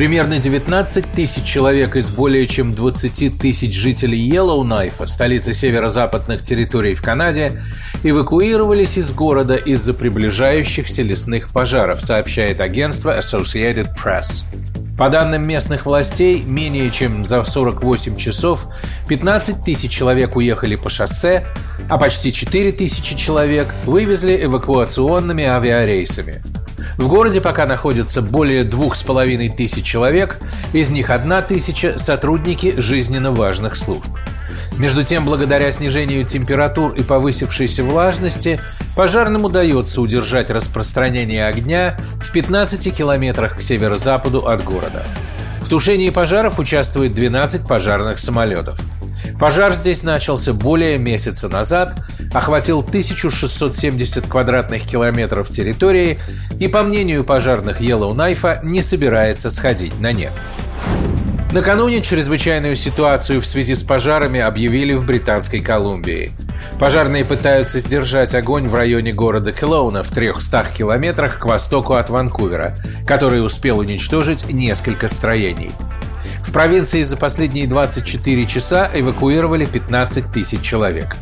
Примерно 19 тысяч человек из более чем 20 тысяч жителей Йеллоунайфа, столицы северо-западных территорий в Канаде, эвакуировались из города из-за приближающихся лесных пожаров, сообщает агентство Associated Press. По данным местных властей, менее чем за 48 часов 15 тысяч человек уехали по шоссе, а почти 4 тысячи человек вывезли эвакуационными авиарейсами. В городе пока находится более двух с половиной тысяч человек, из них одна тысяча – сотрудники жизненно важных служб. Между тем, благодаря снижению температур и повысившейся влажности, пожарным удается удержать распространение огня в 15 километрах к северо-западу от города. В тушении пожаров участвует 12 пожарных самолетов. Пожар здесь начался более месяца назад, охватил 1670 квадратных километров территории и, по мнению пожарных Yellowknife, не собирается сходить на нет. Накануне чрезвычайную ситуацию в связи с пожарами объявили в Британской Колумбии. Пожарные пытаются сдержать огонь в районе города Келоуна в 300 километрах к востоку от Ванкувера, который успел уничтожить несколько строений. В провинции за последние 24 часа эвакуировали 15 тысяч человек.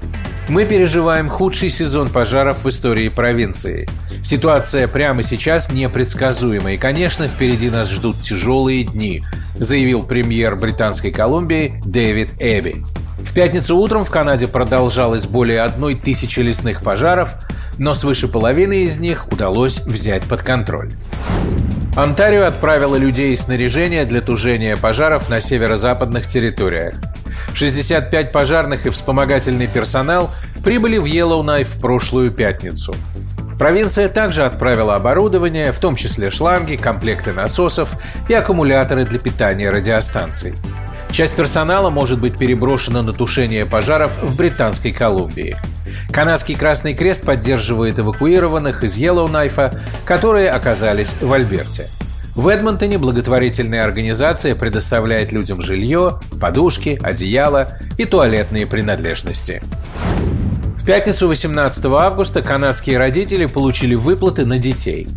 Мы переживаем худший сезон пожаров в истории провинции. Ситуация прямо сейчас непредсказуема, и, конечно, впереди нас ждут тяжелые дни, заявил премьер Британской Колумбии Дэвид Эбби. В пятницу утром в Канаде продолжалось более одной тысячи лесных пожаров, но свыше половины из них удалось взять под контроль. Онтарио отправила людей и снаряжение для тужения пожаров на северо-западных территориях. 65 пожарных и вспомогательный персонал прибыли в Йеллоунайф в прошлую пятницу. Провинция также отправила оборудование, в том числе шланги, комплекты насосов и аккумуляторы для питания радиостанций. Часть персонала может быть переброшена на тушение пожаров в Британской Колумбии. Канадский Красный Крест поддерживает эвакуированных из Йеллоунайфа, которые оказались в Альберте. В Эдмонтоне благотворительная организация предоставляет людям жилье, подушки, одеяло и туалетные принадлежности. В пятницу 18 августа канадские родители получили выплаты на детей.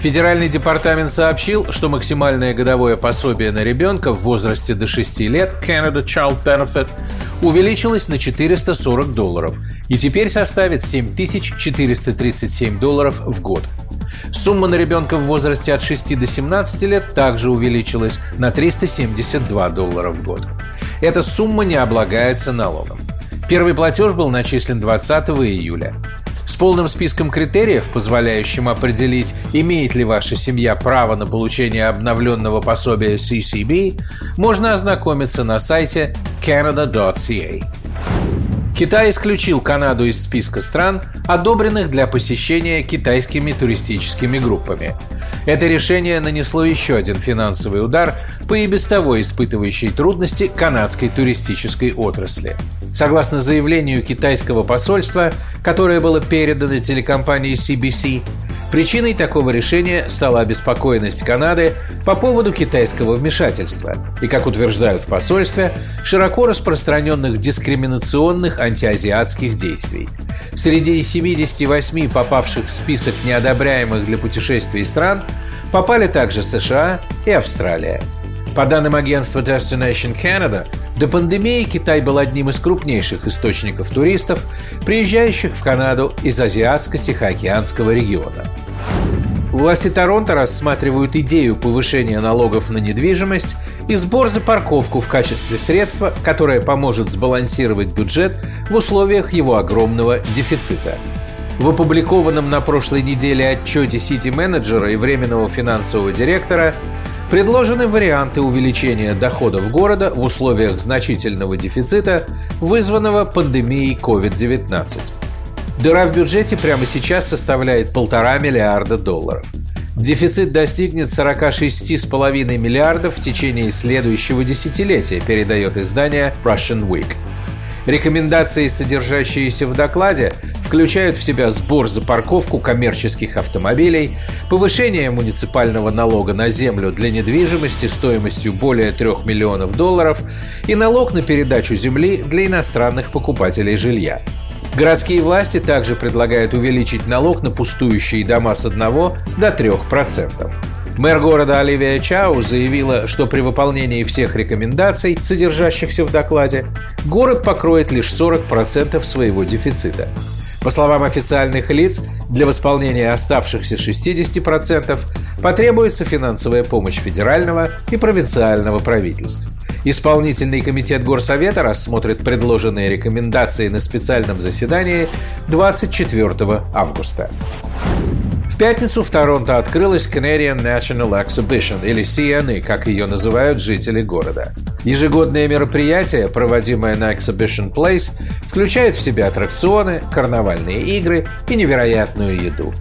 Федеральный департамент сообщил, что максимальное годовое пособие на ребенка в возрасте до 6 лет Canada Child Benefit увеличилось на 440 долларов и теперь составит 7437 долларов в год – Сумма на ребенка в возрасте от 6 до 17 лет также увеличилась на 372 доллара в год. Эта сумма не облагается налогом. Первый платеж был начислен 20 июля. С полным списком критериев, позволяющим определить, имеет ли ваша семья право на получение обновленного пособия CCB, можно ознакомиться на сайте canada.ca. Китай исключил Канаду из списка стран, одобренных для посещения китайскими туристическими группами. Это решение нанесло еще один финансовый удар по и без того испытывающей трудности канадской туристической отрасли. Согласно заявлению китайского посольства, которое было передано телекомпании CBC, Причиной такого решения стала обеспокоенность Канады по поводу китайского вмешательства и, как утверждают в посольстве, широко распространенных дискриминационных антиазиатских действий. Среди 78 попавших в список неодобряемых для путешествий стран попали также США и Австралия. По данным агентства Destination Canada, до пандемии Китай был одним из крупнейших источников туристов, приезжающих в Канаду из Азиатско-Тихоокеанского региона. Власти Торонто рассматривают идею повышения налогов на недвижимость и сбор за парковку в качестве средства, которое поможет сбалансировать бюджет в условиях его огромного дефицита. В опубликованном на прошлой неделе отчете сити-менеджера и временного финансового директора Предложены варианты увеличения доходов города в условиях значительного дефицита, вызванного пандемией COVID-19. Дыра в бюджете прямо сейчас составляет полтора миллиарда долларов. Дефицит достигнет 46,5 миллиардов в течение следующего десятилетия, передает издание Russian Week. Рекомендации, содержащиеся в докладе, включают в себя сбор за парковку коммерческих автомобилей, повышение муниципального налога на землю для недвижимости стоимостью более 3 миллионов долларов и налог на передачу земли для иностранных покупателей жилья. Городские власти также предлагают увеличить налог на пустующие дома с 1 до 3%. Мэр города Оливия Чау заявила, что при выполнении всех рекомендаций, содержащихся в докладе, город покроет лишь 40% своего дефицита. По словам официальных лиц, для восполнения оставшихся 60% потребуется финансовая помощь федерального и провинциального правительств. Исполнительный комитет Горсовета рассмотрит предложенные рекомендации на специальном заседании 24 августа пятницу в Торонто открылась Canadian National Exhibition, или CNE, как ее называют жители города. Ежегодное мероприятие, проводимое на Exhibition Place, включает в себя аттракционы, карнавальные игры и невероятную еду.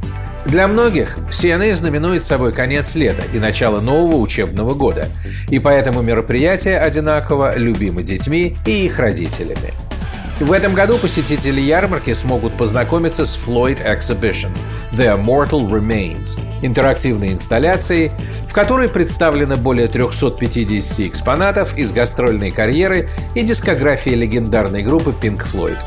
Для многих CNA знаменует собой конец лета и начало нового учебного года, и поэтому мероприятие одинаково любимо детьми и их родителями. В этом году посетители ярмарки смогут познакомиться с Floyd Exhibition The Immortal Remains – интерактивной инсталляцией, в которой представлено более 350 экспонатов из гастрольной карьеры и дискографии легендарной группы Pink Floyd.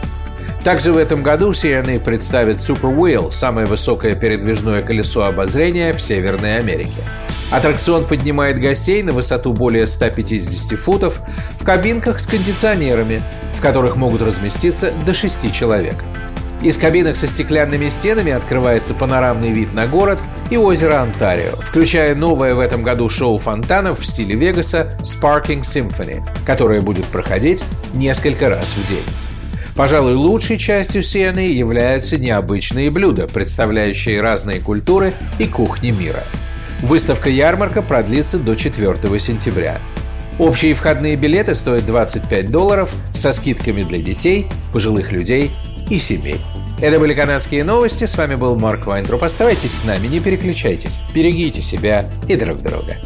Также в этом году CNA представит Super Wheel – самое высокое передвижное колесо обозрения в Северной Америке. Аттракцион поднимает гостей на высоту более 150 футов в кабинках с кондиционерами, которых могут разместиться до 6 человек. Из кабинок со стеклянными стенами открывается панорамный вид на город и озеро Онтарио, включая новое в этом году шоу фонтанов в стиле Вегаса Sparking Symphony, которое будет проходить несколько раз в день. Пожалуй, лучшей частью сены являются необычные блюда, представляющие разные культуры и кухни мира. Выставка-ярмарка продлится до 4 сентября. Общие входные билеты стоят 25 долларов со скидками для детей, пожилых людей и семей. Это были канадские новости. С вами был Марк Вайнтруп. Оставайтесь с нами, не переключайтесь. Берегите себя и друг друга.